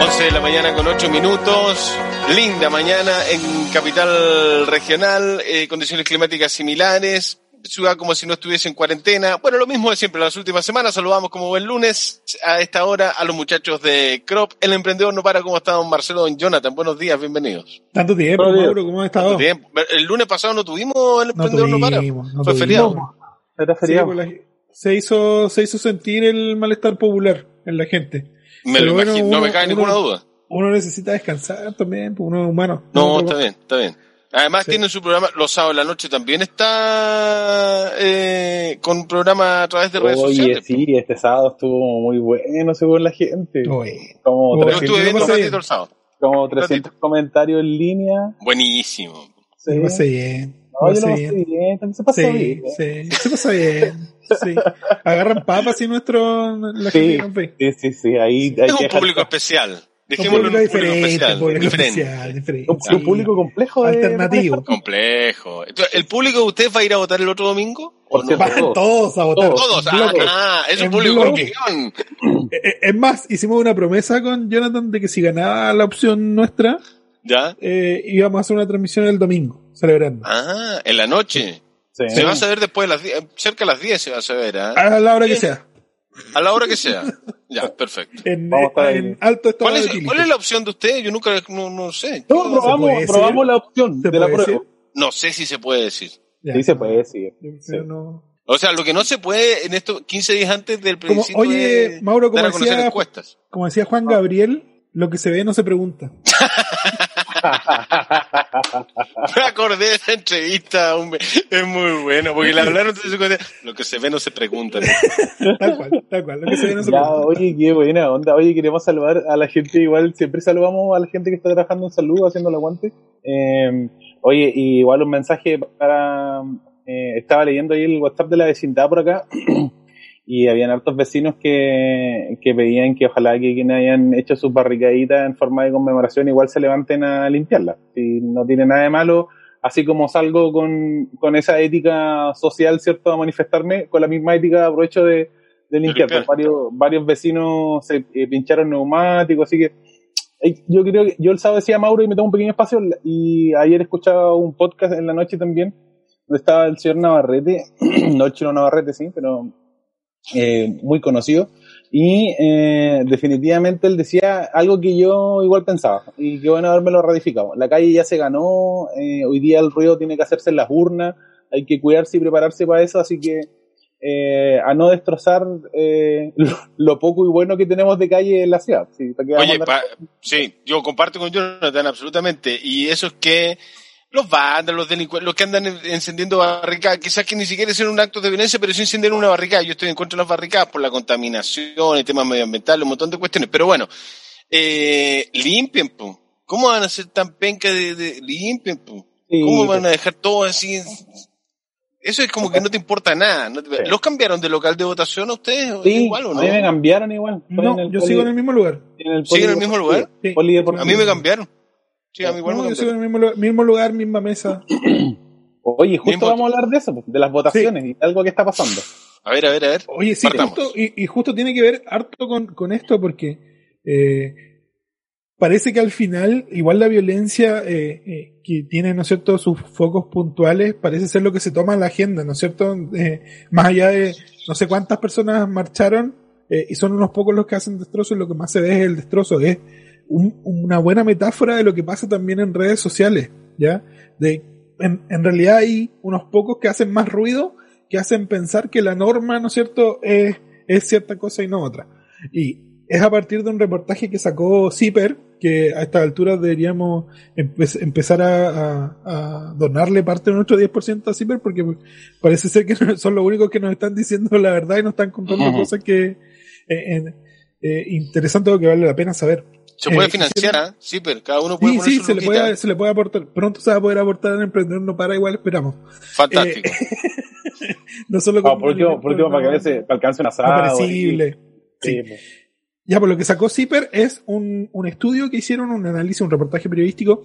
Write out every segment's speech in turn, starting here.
11 de la mañana con 8 minutos. Linda mañana en capital regional, eh, condiciones climáticas similares, ciudad como si no estuviese en cuarentena. Bueno, lo mismo de siempre, las últimas semanas. Saludamos como buen lunes a esta hora a los muchachos de Crop. El emprendedor no para. ¿Cómo está don Marcelo, don Jonathan? Buenos días, bienvenidos. Tanto tiempo, Mauro, ¿cómo has estado? Tiempo. El lunes pasado no tuvimos el emprendedor no, para. No Fue feriado. Era feriado. Sí, pues la, se, hizo, se hizo sentir el malestar popular en la gente. Me lo bueno, imagino, no uno- me cabe uno- ninguna duda. Uno necesita descansar también, pues uno es humano. No, Uno- está bien, está bien. Además Sí. tienen su programa, los sábados de la noche también está eh, con un programa a través de redes Oye, sociales. sí, este sábado estuvo muy bueno según la gente. Oye, Como, Yo Yo 300, estuve viendo un ratito el sábado. como 300 comentarios en línea. Buenísimo. Sí. lo pasé bien. No, yo lo pasé bien. bien, también se pasó Sí, bien. sí, se pasa bien. Sí. Agarran papas y nuestro, la Sí. gente. Sí, sí, sí, ahí hay Es que un público especial. Un Dejémoslo un público diferente, especial. un público diferente. especial, diferente. un, público complejo de Alternativo. Complejo. Entonces, ¿El público de usted va a ir a votar el otro domingo? Por ¿O no? cierto, Van todos a votar. Todos. Ah, ah, es un público. Eh, eh, Es más, hicimos una promesa con Jonathan de que si ganaba la opción nuestra, ¿Ya? eh, íbamos a hacer una transmisión el domingo, celebrando. Ah, en la noche. Sí. Se va a saber después de las 10, cerca de las 10 se va a saber, ¿ah? A la hora que sea. A la hora que sea. Ya, perfecto. En, Vamos a estar ahí. en alto estado ¿Cuál de es, etílico. cuál es la opción de usted? Yo nunca, no, no sé. No, se probamos, puede probamos decir? la opción ¿Se de la puede prueba. decir? No sé si se puede decir. Ya. Sí, se puede decir. Sí. no- O sea, lo que no se puede en estos 15 días antes del Como- principio oye, de Mauro, como decía- encuestas. Como decía Juan Gabriel, lo que se ve no se pregunta. Me acordé de esa entrevista, hombre. es muy bueno, porque le hablaron de su. Lo que se ve no se pregunta. ¿no? Tal cual, tal cual. Lo que se ve no se Ya, pregunta. oye, qué buena onda. Oye, queremos saludar a la gente, igual siempre saludamos a la gente que está trabajando en salud, haciendo el aguante. Eh, oye, y igual un mensaje para... eh, estaba leyendo ahí el WhatsApp de la vecindad por acá y habían hartos vecinos que, que pedían que ojalá que quienes hayan hecho sus barricaditas en forma de conmemoración igual se levanten a limpiarlas. Si no tiene nada de malo, así como salgo con, con esa ética social, ¿cierto?, a manifestarme, con la misma ética aprovecho de, de limpiar. Pues varios, varios vecinos se eh, pincharon neumáticos, así que eh, yo creo que yo el sábado decía Mauro y me tomo un pequeño espacio y ayer escuchaba un podcast en la noche también donde estaba el señor Navarrete, no el chino Navarrete, sí, pero eh, muy conocido. Y eh, definitivamente él decía algo que yo igual pensaba y que bueno haberme ratificado. La calle ya se ganó, eh, hoy día el ruido tiene que hacerse en las urnas, hay que cuidarse y prepararse para eso, así que eh, a no destrozar eh, lo, lo poco y bueno que tenemos de calle en la ciudad. Sí, ¿para qué vamos a Oye, pa- sí, yo comparto con Jonathan absolutamente. Y eso es que los vándalos, los delincuentes, los que andan en- encendiendo barricadas, quizás que ni siquiera hacen un acto de violencia, pero sí encender una barricada. Yo estoy en contra de las barricadas por la contaminación, el tema medioambiental, un montón de cuestiones. Pero bueno, eh, limpien, po. ¿Cómo van a ser tan penca de, de limpien, po? ¿Cómo van a dejar todo así? Eso es como que no te importa nada. no te- Sí. ¿Los cambiaron de local de votación a ustedes? sí, igual o a no? mí me cambiaron igual. No, yo poli- sigo en el mismo lugar. en el ¿Siguen en el mismo lugar? Sí. polideportivo. A mí me cambiaron. Sí, a mí igual No, me yo sigo cambiaron. en el mismo lugar, mismo lugar, misma mesa. Oye, justo Mismo- vamos a hablar de eso, pues, de las votaciones y algo que está pasando. A ver, a ver, a ver. Oye, sí, justo, y, y justo tiene que ver harto con, con esto porque eh, parece que al final, igual la violencia eh, eh, que tiene, ¿no es cierto?, sus focos puntuales, parece ser lo que se toma en la agenda, ¿no es cierto? Eh, más allá de no sé cuántas personas marcharon eh, y son unos pocos los que hacen destrozos, lo que más se ve es el destrozo, es un- una buena metáfora de lo que pasa también en redes sociales, ¿ya? De, en, en realidad hay unos pocos que hacen más ruido que hacen pensar que la norma, ¿no es cierto?, es, es cierta cosa y no otra. Y es a partir de un reportaje que sacó Zipper, que a esta altura deberíamos empe- empezar a, a- a donarle parte de nuestro 10% a Zipper, porque parece ser que son los únicos que nos están diciendo la verdad y nos están contando cosas que eh, eh, interesantes o que vale la pena saber. Se puede Eh, financiar, ¿ah? Sí, pero cada uno puede Sí, poner sí, su se le, puede, se le puede aportar. Pronto se va a poder aportar en Emprendedor No Para, igual esperamos. Fantástico. No solo Ah, por último, por último, para que alcance, un asado. Sí, Sí. pues. Ya, por lo que sacó Zipper es un, un estudio que hicieron, un análisis, un reportaje periodístico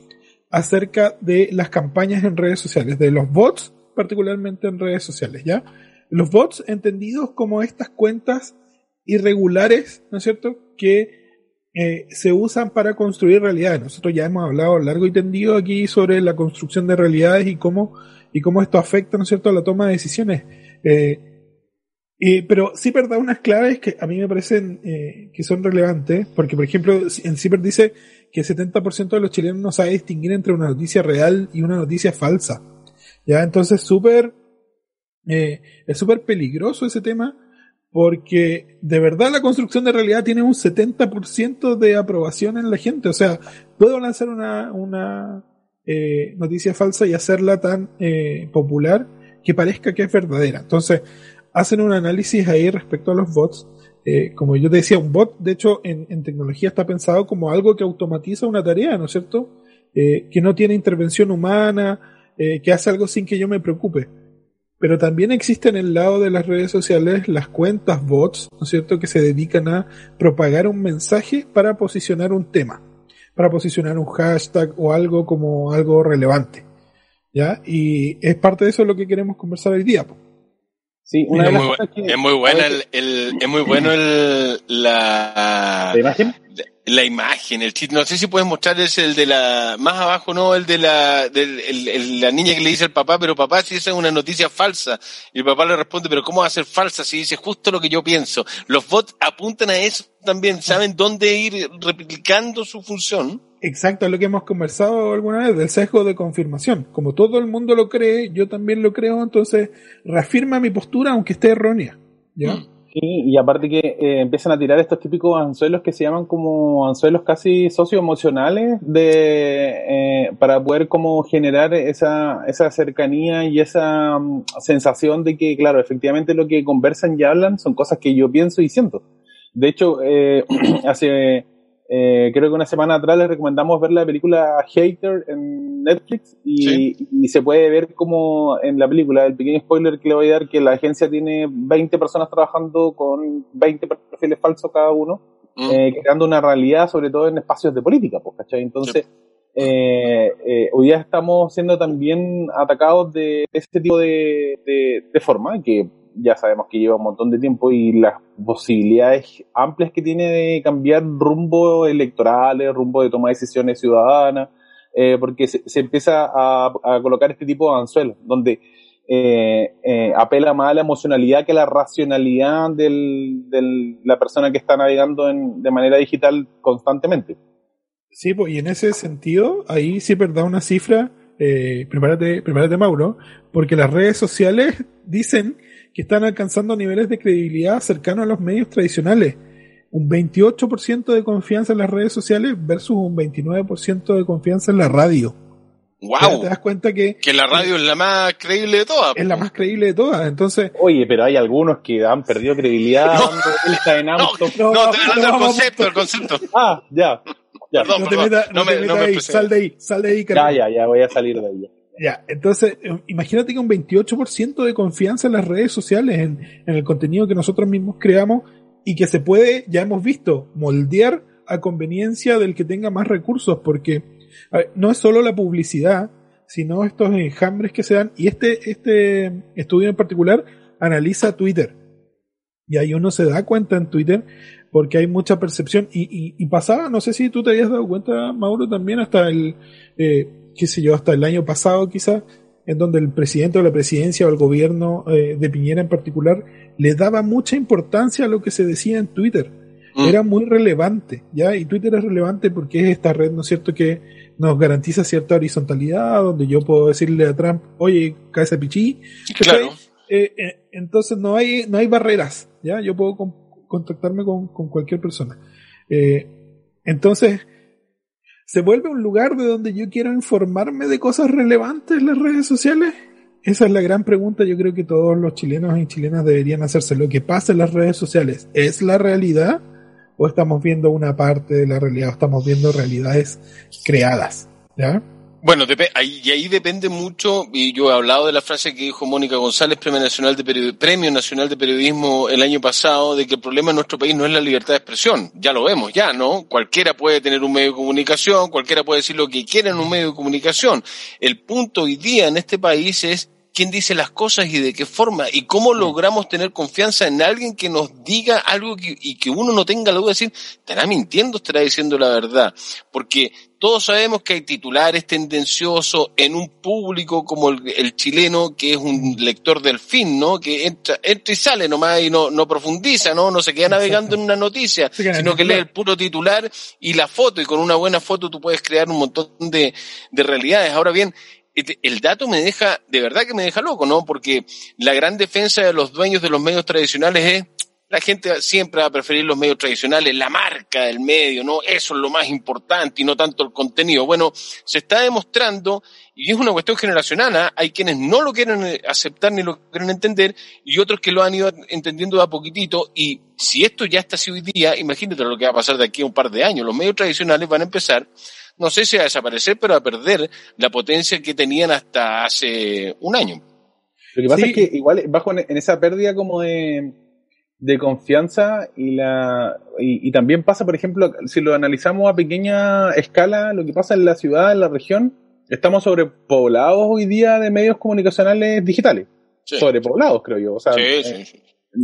acerca de las campañas en redes sociales, de los bots, particularmente en redes sociales, ¿ya? Los bots entendidos como estas cuentas irregulares, ¿no es cierto?, que eh, se usan para construir realidades. Nosotros ya hemos hablado largo y tendido aquí sobre la construcción de realidades y cómo, y cómo esto afecta, ¿no es cierto?, a la toma de decisiones. Eh, pero sí, verdad, unas claves que a mí me parecen eh, que son relevantes, porque por ejemplo, en CIPER dice que el 70% de los chilenos no sabe distinguir entre una noticia real y una noticia falsa. Ya, entonces súper, eh, es súper peligroso ese tema, porque de verdad la construcción de realidad tiene un 70% de aprobación en la gente. O sea, puedo lanzar una, una eh, noticia falsa y hacerla tan eh, popular que parezca que es verdadera. Entonces, hacen un análisis ahí respecto a los bots. Eh, como yo te decía, un bot, de hecho, en, tecnología está pensado como algo que automatiza una tarea, ¿no es cierto? Eh, que no tiene intervención humana, eh, que hace algo sin que yo me preocupe. Pero también existen en el lado de las redes sociales las cuentas bots, ¿no es cierto?, que se dedican a propagar un mensaje para posicionar un tema, para posicionar un hashtag o algo como algo relevante. ¿Ya? Y es parte de eso lo que queremos conversar hoy día. Sí, una es, muy, es muy buena el, el, es muy bueno el, la, ¿La imagen? La imagen, el chiste. No sé si puedes mostrar es el de la, más abajo, no, el de la, del, el, la niña que le dice al papá, pero papá, si esa es una noticia falsa. Y el papá le responde, pero ¿cómo va a ser falsa si dice justo lo que yo pienso? Los bots apuntan a eso también, saben dónde ir replicando su función. Exacto, lo que hemos conversado alguna vez, del sesgo de confirmación. Como todo el mundo lo cree, yo también lo creo, entonces reafirma mi postura aunque esté errónea. ¿ya? Mm. Sí, y aparte que eh, empiezan a tirar estos típicos anzuelos que se llaman como anzuelos casi socioemocionales de, eh, para poder como generar esa, esa cercanía y esa mm, sensación de que, claro, efectivamente lo que conversan y hablan son cosas que yo pienso y siento. De hecho, eh, hace eh, creo que una semana atrás les recomendamos ver la película Hater en Netflix y, se puede ver como en la película, el pequeño spoiler que le voy a dar, que la agencia tiene 20 personas trabajando con 20 perfiles falsos cada uno, mm. eh, creando una realidad sobre todo en espacios de política, pues, ¿cachai? Entonces, eh, eh, hoy día estamos siendo también atacados de este tipo de, de, de forma, que ya sabemos que lleva un montón de tiempo y las posibilidades amplias que tiene de cambiar rumbo electorales, rumbo de toma de decisiones ciudadanas, eh, porque se, empieza a, colocar este tipo de anzuelos, donde eh, eh, apela más a la emocionalidad que a la racionalidad de la persona que está navegando de manera digital constantemente. Sí, pues, y en ese sentido, ahí sí da una cifra, prepárate, prepárate Mauro, porque las redes sociales dicen que están alcanzando niveles de credibilidad cercanos a los medios tradicionales. Un 28% de confianza en las redes sociales versus un 29% de confianza en la radio. ¡Wow! Te das cuenta que. Que la radio es la más creíble de todas. Es la más creíble de todas. Entonces. Oye, pero hay algunos que han perdido credibilidad. No, no, no, no, el concepto, el concepto. Ah, ya. ya. Perdón, no te metas, no, me, no ahí, sal de ahí, sal de ahí, Ya, ya, ya, voy a salir de ahí. Ya, entonces, eh, imagínate que un 28% de confianza en las redes sociales, en, el contenido que nosotros mismos creamos y que se puede, ya hemos visto, moldear a conveniencia del que tenga más recursos, porque no es solo la publicidad, sino estos enjambres que se dan, y este, este estudio en particular analiza Twitter. Y ahí uno se da cuenta en Twitter porque hay mucha percepción y, y, pasaba, no sé si tú te habías dado cuenta, Mauro, también hasta el, eh, qué sé yo, hasta el año pasado quizás, en donde el presidente o la presidencia o el gobierno eh, de Piñera en particular le daba mucha importancia a lo que se decía en Twitter. Mm. Era muy relevante, ¿ya? Y Twitter es relevante porque es esta red, ¿no es cierto?, que nos garantiza cierta horizontalidad, donde yo puedo decirle a Trump, oye, cabeza pichí. Claro. Eh, eh, entonces no hay, no hay barreras, ¿ya? Yo puedo contactarme con, con cualquier persona. entonces, ¿Se vuelve un lugar de donde yo quiero informarme de cosas relevantes en las redes sociales? Esa es la gran pregunta, yo creo que todos los chilenos y chilenas deberían hacerse. Lo que pasa en las redes sociales, ¿es la realidad? ¿O estamos viendo una parte de la realidad? ¿O estamos viendo realidades creadas? ¿Ya? Bueno, ahí, y ahí depende mucho, y yo he hablado de la frase que dijo Mónica González, Premio Nacional de, Premio Nacional de Periodismo el año pasado, de que el problema en nuestro país no es la libertad de expresión. Ya lo vemos, ya, ¿no? Cualquiera puede tener un medio de comunicación, cualquiera puede decir lo que quiera en un medio de comunicación. El punto hoy día en este país es quién dice las cosas y de qué forma, y cómo logramos tener confianza en alguien que nos diga algo y que uno no tenga la duda de decir, estará mintiendo, estará diciendo la verdad. Porque todos sabemos que hay titulares tendenciosos en un público como el, chileno, que es un lector del fin, ¿no? Que entra, entra y sale nomás y no, no profundiza, ¿no? No se queda navegando en una noticia, sino que lee el puro titular y la foto, y con una buena foto tú puedes crear un montón de, de realidades. Ahora bien, el dato me deja, de verdad que me deja loco, ¿no? Porque la gran defensa de los dueños de los medios tradicionales es la gente siempre va a preferir los medios tradicionales, la marca del medio, ¿no? Eso es lo más importante y no tanto el contenido. Bueno, se está demostrando, y es una cuestión generacional, ¿ah? hay quienes no lo quieren eh, aceptar ni lo quieren entender, y otros que lo han ido entendiendo de a poquitito, y si esto ya está así hoy día, imagínate lo que va a pasar de aquí a un par de años. Los medios tradicionales van a empezar, no sé si a desaparecer, pero a perder la potencia que tenían hasta hace un año. Lo que pasa es que igual bajo en esa pérdida como de de confianza y la y, también pasa, por ejemplo, si lo analizamos a pequeña escala, lo que pasa en la ciudad, en la región, estamos sobrepoblados hoy día de medios comunicacionales digitales. Sobrepoblados, creo yo. O sea, eh,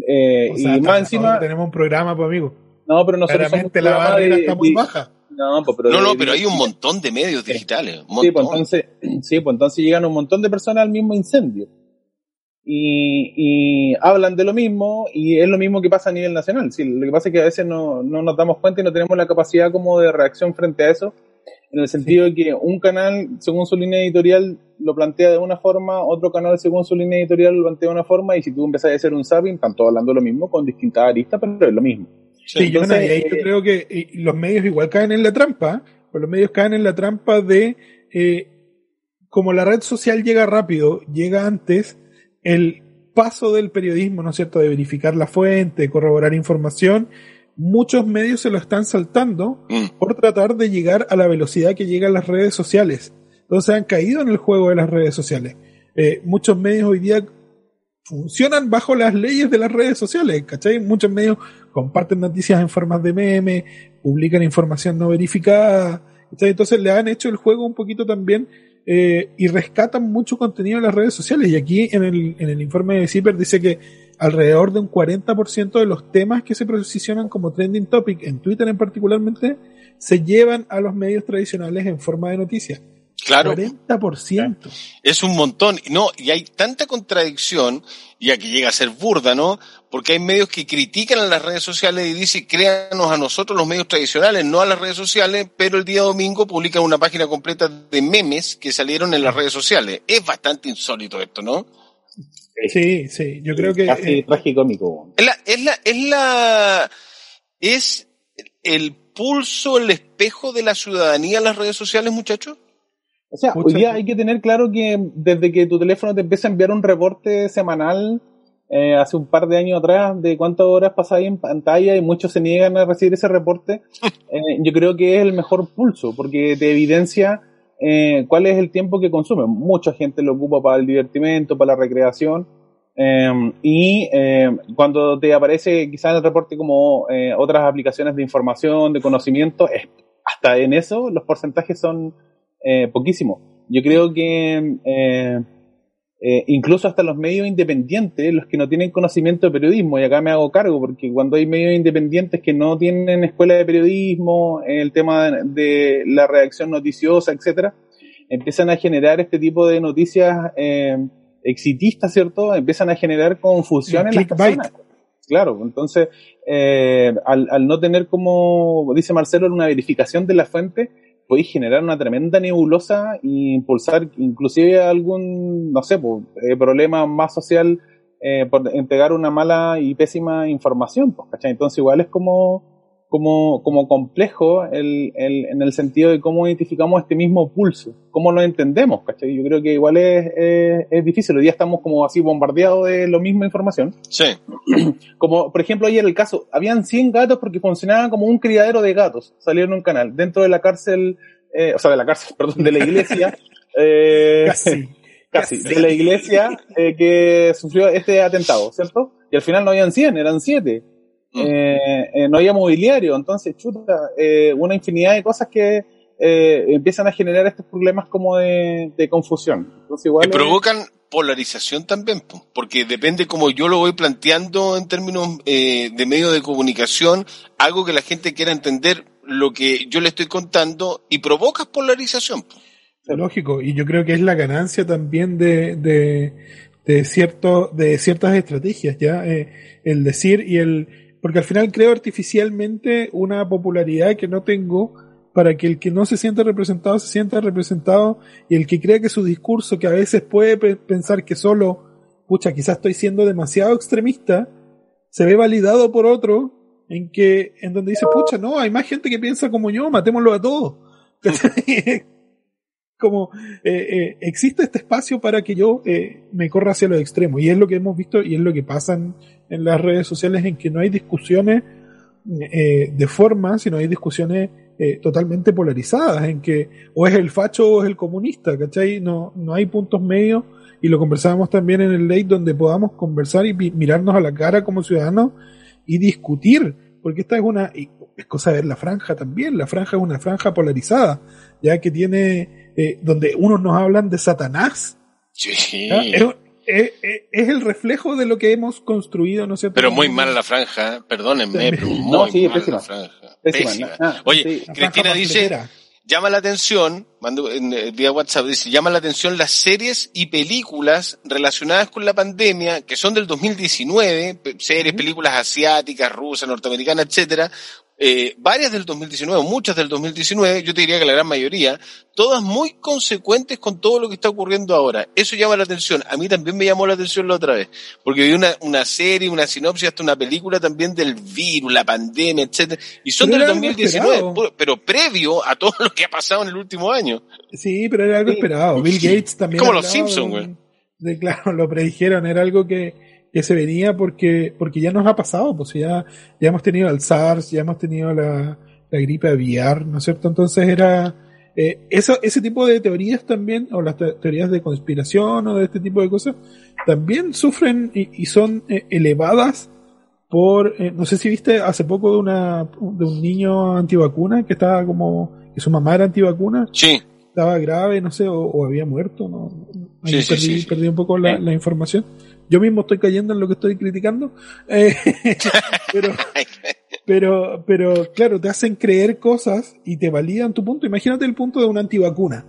eh, y más encima tenemos un programa, pues amigo. No, pero nosotros Claramente la barrera está muy baja. No, pues, pero, no, no, pero hay un montón de medios digitales. Sí, pues entonces, sí, pues entonces llegan un montón de personas al mismo incendio y, hablan de lo mismo y es lo mismo que pasa a nivel nacional. Sí, lo que pasa es que a veces no, no, nos damos cuenta y no tenemos la capacidad como de reacción frente a eso, en el sentido de que un canal, según su línea editorial, lo plantea de una forma, otro canal, según su línea editorial, lo plantea de una forma, y si tú empiezas a hacer un zapping, están todos hablando lo mismo con distintas aristas, pero es lo mismo. Sí, yo, eh, creo que los medios igual caen en la trampa, pues los medios caen en la trampa de, eh, como la red social llega rápido, llega antes, el paso del periodismo, ¿no es cierto?, de verificar la fuente, de corroborar información, muchos medios se lo están saltando mm. por tratar de llegar a la velocidad que llegan las redes sociales. Entonces han caído en el juego de las redes sociales. Eh, muchos medios hoy día funcionan bajo las leyes de las redes sociales, ¿cachai? Muchos medios comparten noticias en formas de meme, publican información no verificada, Entonces le han hecho el juego un poquito también eh, y rescatan mucho contenido en las redes sociales. Y aquí en el, en el informe de CIPER dice que alrededor de un 40% de los temas que se posicionan como trending topic, en Twitter en particularmente, se llevan a los medios tradicionales en forma de noticias. Claro. 40%. Es un montón. No, y hay tanta contradicción, y aquí llega a ser burda, ¿no? Porque hay medios que critican a las redes sociales y dicen, créanos a nosotros los medios tradicionales, no a las redes sociales, pero el día domingo publican una página completa de memes que salieron en las redes sociales. Es bastante insólito esto, ¿no? Sí, sí, yo creo que... Casi eh, tragicómico. Es la, es la, es la, es el pulso, el espejo de la ciudadanía en las redes sociales, muchachos. O sea, hoy día hay que tener claro que desde que tu teléfono te empieza a enviar un reporte semanal, eh, hace un par de años atrás, de cuántas horas pasáis en pantalla y muchos se niegan a recibir ese reporte, eh, yo creo que es el mejor pulso, porque te evidencia eh, cuál es el tiempo que consume. Mucha gente lo ocupa para el divertimento, para la recreación, y cuando te aparece quizás el reporte como otras aplicaciones de información, de conocimiento, hasta en eso los porcentajes son eh, poquísimo. Yo creo que eh, eh, incluso hasta los medios independientes, los que no tienen conocimiento de periodismo, y acá me hago cargo, porque cuando hay medios independientes que no tienen escuela de periodismo, el tema de, la redacción noticiosa, etcétera, empiezan a generar este tipo de noticias exitistas, ¿cierto? Empiezan a generar confusión en las personas. Claro, entonces, al, al no tener, como dice Marcelo, una verificación de la fuente, podéis generar una tremenda nebulosa e impulsar inclusive algún, no sé, pues, eh, problema más social eh, por entregar una mala y pésima información, pues, ¿cachai? Entonces igual es como, como, como complejo el, el, en el sentido de cómo identificamos este mismo pulso, cómo lo entendemos, ¿cachai? Yo creo que igual es, es, difícil, hoy día estamos como así bombardeados de la misma información. Sí. Como, por ejemplo, ayer el caso, habían 100 gatos porque funcionaban como un criadero de gatos, salieron en un canal, dentro de la cárcel eh, o sea, de la cárcel, perdón, de la iglesia, eh, casi, casi, de la iglesia eh, que sufrió este atentado, ¿cierto? Y al final no habían 100, eran 7. Mm. Eh, no había mobiliario, entonces, chuta, una infinidad de cosas que empiezan a generar estos problemas como de, confusión. Entonces, igual provocan, polarización también, porque depende como yo lo voy planteando en términos eh, de medio de comunicación, algo que la gente quiera entender lo que yo le estoy contando y provocas polarización. Lógico, y yo creo que es la ganancia también de, de, de, cierto, de ciertas estrategias, ¿ya? Eh, el decir y el... Porque al final creo artificialmente una popularidad que no tengo para que el que no se sienta representado se sienta representado y el que crea que su discurso, que a veces puede pensar que solo, pucha, quizás estoy siendo demasiado extremista, se ve validado por otro en que, en donde dice, pucha, no, hay más gente que piensa como yo, matémoslo a todos. como eh, eh, existe este espacio para que yo eh, me corra hacia los extremos. Y es lo que hemos visto y es lo que pasa en, las redes sociales en que no hay discusiones de forma, sino hay discusiones totalmente polarizadas, en que o es el facho o es el comunista, ¿cachai? No, no hay puntos medios. Y lo conversábamos también en el late donde podamos conversar y mirarnos a la cara como ciudadanos y discutir, porque esta es una, es cosa de ver la franja también, la franja es una franja polarizada, ya que tiene, eh, donde unos nos hablan de Satanás. Sí. Es, es, el reflejo de lo que hemos construido, ¿no sé. Pero muy mal la franja, perdónenme, pero muy no, sí, mal la franja. Pésima. Ah, Oye, sí, Cristina dice, llama la atención, mando en, eh, vía WhatsApp, dice, llama la atención las series y películas relacionadas con la pandemia, que son del 2019, series, películas asiáticas, rusas, norteamericanas, etcétera, eh, varias del 2019, muchas del 2019, yo te diría que la gran mayoría, todas muy consecuentes con todo lo que está ocurriendo ahora. Eso llama la atención. A mí también me llamó la atención la otra vez, porque vi una, una serie, una sinopsis, hasta una película también del virus, la pandemia, etcétera, y son del 2019, pero previo a todo lo que ha pasado en el último año. Sí, pero era algo esperado. Bill Gates también. Como los Simpsons, güey. claro, lo predijeron, era algo que, que se venía porque, porque ya nos ha pasado, pues ya, ya hemos tenido el SARS, ya hemos tenido la, la gripe aviar, ¿no es cierto? Entonces era, eh, eso, ese tipo de teorías también, o las teorías de conspiración o de este tipo de cosas, también sufren y, son eh, elevadas por, eh, no sé si viste hace poco de una, de un niño antivacuna que estaba como, que su mamá era antivacuna. Sí. Estaba grave, no sé, o, había muerto, ¿no? Ahí perdí, perdí un poco la, la información yo mismo estoy cayendo en lo que estoy criticando, eh, pero, pero, pero claro, te hacen creer cosas y te validan tu punto. Imagínate el punto de una antivacuna.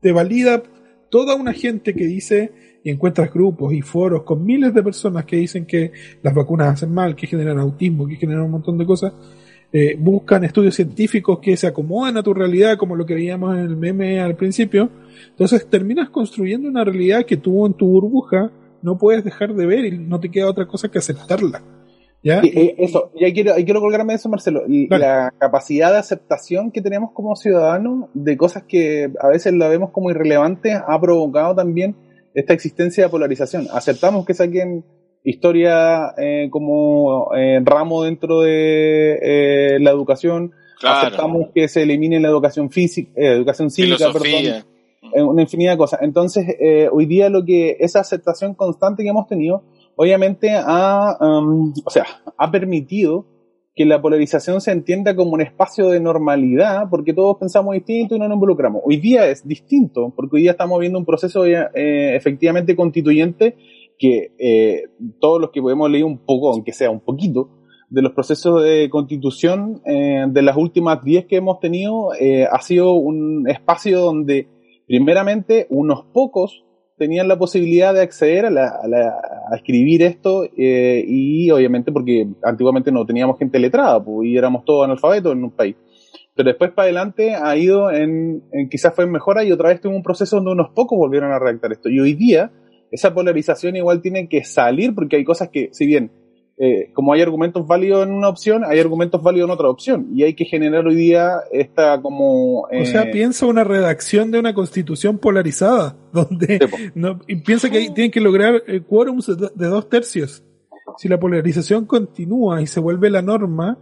Te valida toda una gente que dice y encuentras grupos y foros con miles de personas que dicen que las vacunas hacen mal, que generan autismo, que generan un montón de cosas. Eh, buscan estudios científicos que se acomodan a tu realidad, como lo que veíamos en el meme al principio. Entonces terminas construyendo una realidad que tú en tu burbuja no puedes dejar de ver y no te queda otra cosa que aceptarla. ¿Ya? Eh, eso, y quiero, quiero colgarme de eso, Marcelo. Y la capacidad de aceptación que tenemos como ciudadanos de cosas que a veces la vemos como irrelevantes ha provocado también esta existencia de polarización. Aceptamos que saquen historia eh, como eh, ramo dentro de la educación. Aceptamos que se elimine la educación física, educación cívica, perdón una infinidad de cosas. Entonces, eh, hoy día lo que esa aceptación constante que hemos tenido, obviamente ha, um, o sea, ha permitido que la polarización se entienda como un espacio de normalidad, porque todos pensamos distinto y no nos involucramos. Hoy día es distinto, porque hoy día estamos viendo un proceso eh, efectivamente constituyente que eh, todos los que podemos leer un poco, aunque sea un poquito, de los procesos de constitución eh, de las últimas 10 que hemos tenido, ha sido un espacio donde primeramente, unos pocos tenían la posibilidad de acceder a, escribir esto eh, y obviamente porque antiguamente no teníamos gente letrada y éramos todos analfabetos en un país. Pero después para adelante ha ido en, quizás fue en mejora y otra vez tuvo un proceso donde unos pocos volvieron a redactar esto. Y hoy día esa polarización igual tiene que salir porque hay cosas que, si bien eh, como hay argumentos válidos en una opción, hay argumentos válidos en otra opción. Y hay que generar hoy día esta como... o sea, eh, piensa una redacción de una constitución polarizada, donde no, piensa que tienen que lograr el quórum de dos tercios. Si la polarización continúa y se vuelve la norma,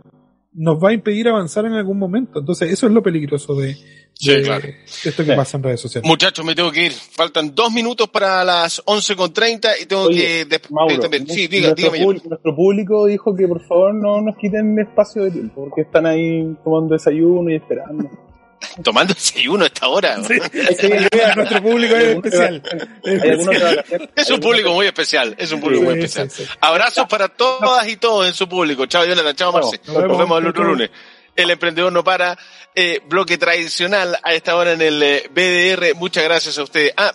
nos va a impedir avanzar en algún momento. Entonces, eso es lo peligroso de, esto que pasa en redes sociales. Muchachos, me tengo que ir. Faltan dos minutos para las 11.30 y tengo que... Mauro, sí, diga, nuestro, público, nuestro, público dijo que por favor no nos quiten espacio de tiempo, porque están ahí tomando desayuno y esperando. Tomando desayuno a esta hora. Sí, nuestro público es especial. Es un público muy especial. Es un público muy especial. Abrazos para todas y todos en su público. Chao, Jonathan. Chao, Marce. Nos vemos el otro lunes. El emprendedor no para. Eh, bloque tradicional a esta hora en el eh, BDR. Muchas gracias a ustedes. Ah,